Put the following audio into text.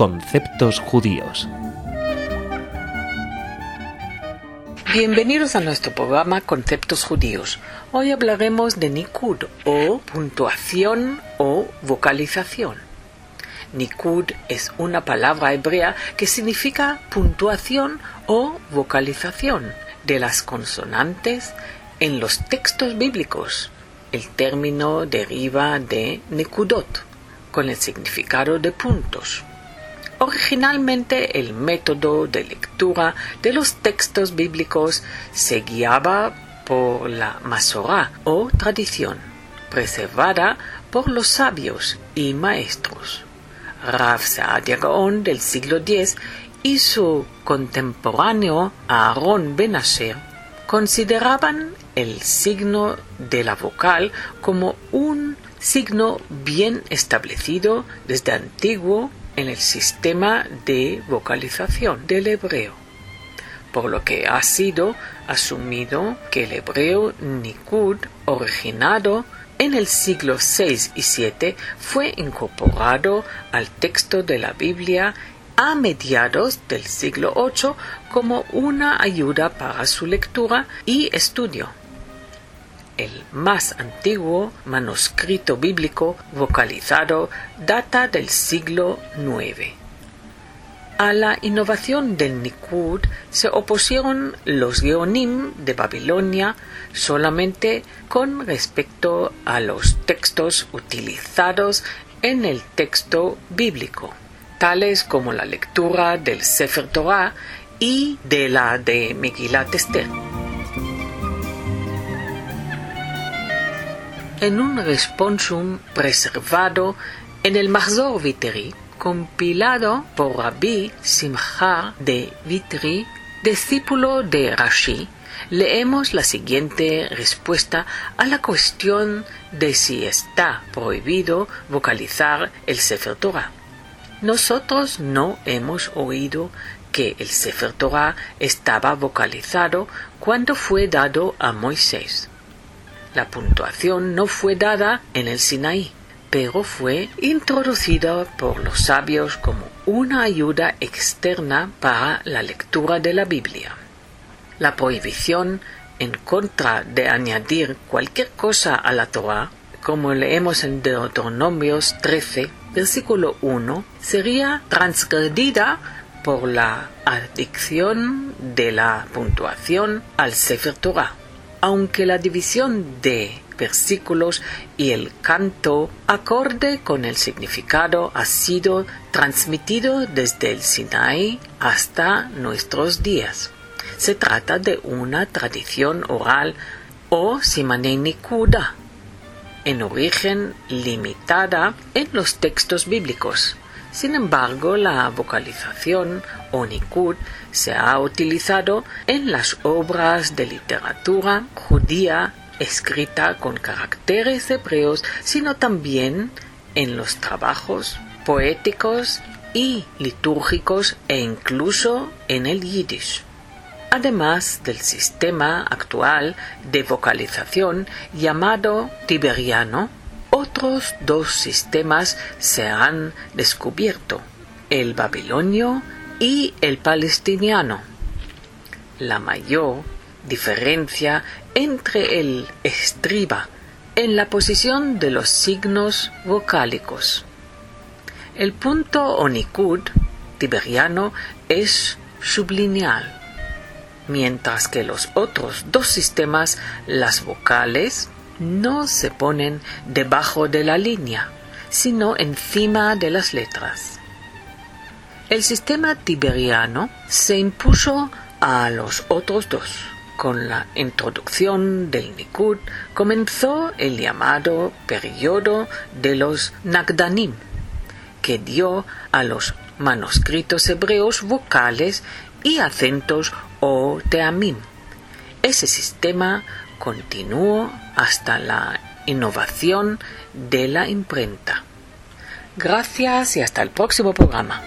Conceptos judíos. Bienvenidos a nuestro programa Conceptos judíos. Hoy hablaremos de Nikud o puntuación o vocalización. Nikud es una palabra hebrea que significa puntuación o vocalización de las consonantes en los textos bíblicos. El término deriva de Nikudot, con el significado de puntos. Originalmente el método de lectura de los textos bíblicos se guiaba por la Masorá o tradición, preservada por los sabios y maestros. Rav Saadia del siglo X y su contemporáneo Aaron Ben Asher consideraban el signo de la vocal como un signo bien establecido desde antiguo en el sistema de vocalización del hebreo, por lo que ha sido asumido que el hebreo Nikud, originado en el siglo VI y VII, fue incorporado al texto de la Biblia a mediados del siglo VIII como una ayuda para su lectura y estudio el más antiguo manuscrito bíblico vocalizado data del siglo IX. A la innovación del Nikud se opusieron los Geonim de Babilonia solamente con respecto a los textos utilizados en el texto bíblico, tales como la lectura del Sefer Torah y de la de Megillat Esther. En un responsum preservado en el Mahzor Viteri, compilado por Rabbi Simcha de Vitri, discípulo de Rashi, leemos la siguiente respuesta a la cuestión de si está prohibido vocalizar el Sefer Torah. Nosotros no hemos oído que el Sefer Torah estaba vocalizado cuando fue dado a Moisés. La puntuación no fue dada en el Sinaí, pero fue introducida por los sabios como una ayuda externa para la lectura de la Biblia. La prohibición en contra de añadir cualquier cosa a la Torah, como leemos en Deuteronomios 13, versículo 1, sería transgredida por la adicción de la puntuación al Sefer Torah aunque la división de versículos y el canto acorde con el significado ha sido transmitido desde el Sinai hasta nuestros días. Se trata de una tradición oral o simanenikuda, en origen limitada en los textos bíblicos. Sin embargo, la vocalización o nikud se ha utilizado en las obras de literatura judía escrita con caracteres hebreos, sino también en los trabajos poéticos y litúrgicos e incluso en el yiddish. Además del sistema actual de vocalización llamado tiberiano, otros dos sistemas se han descubierto, el babilonio y el palestiniano. La mayor diferencia entre el estriba en la posición de los signos vocálicos. El punto onikud tiberiano es sublineal, mientras que los otros dos sistemas, las vocales, no se ponen debajo de la línea, sino encima de las letras. El sistema tiberiano se impuso a los otros dos. Con la introducción del Nikud comenzó el llamado periodo de los Nagdanim, que dio a los manuscritos hebreos vocales y acentos o teamim. Ese sistema continuó hasta la innovación de la imprenta. Gracias y hasta el próximo programa.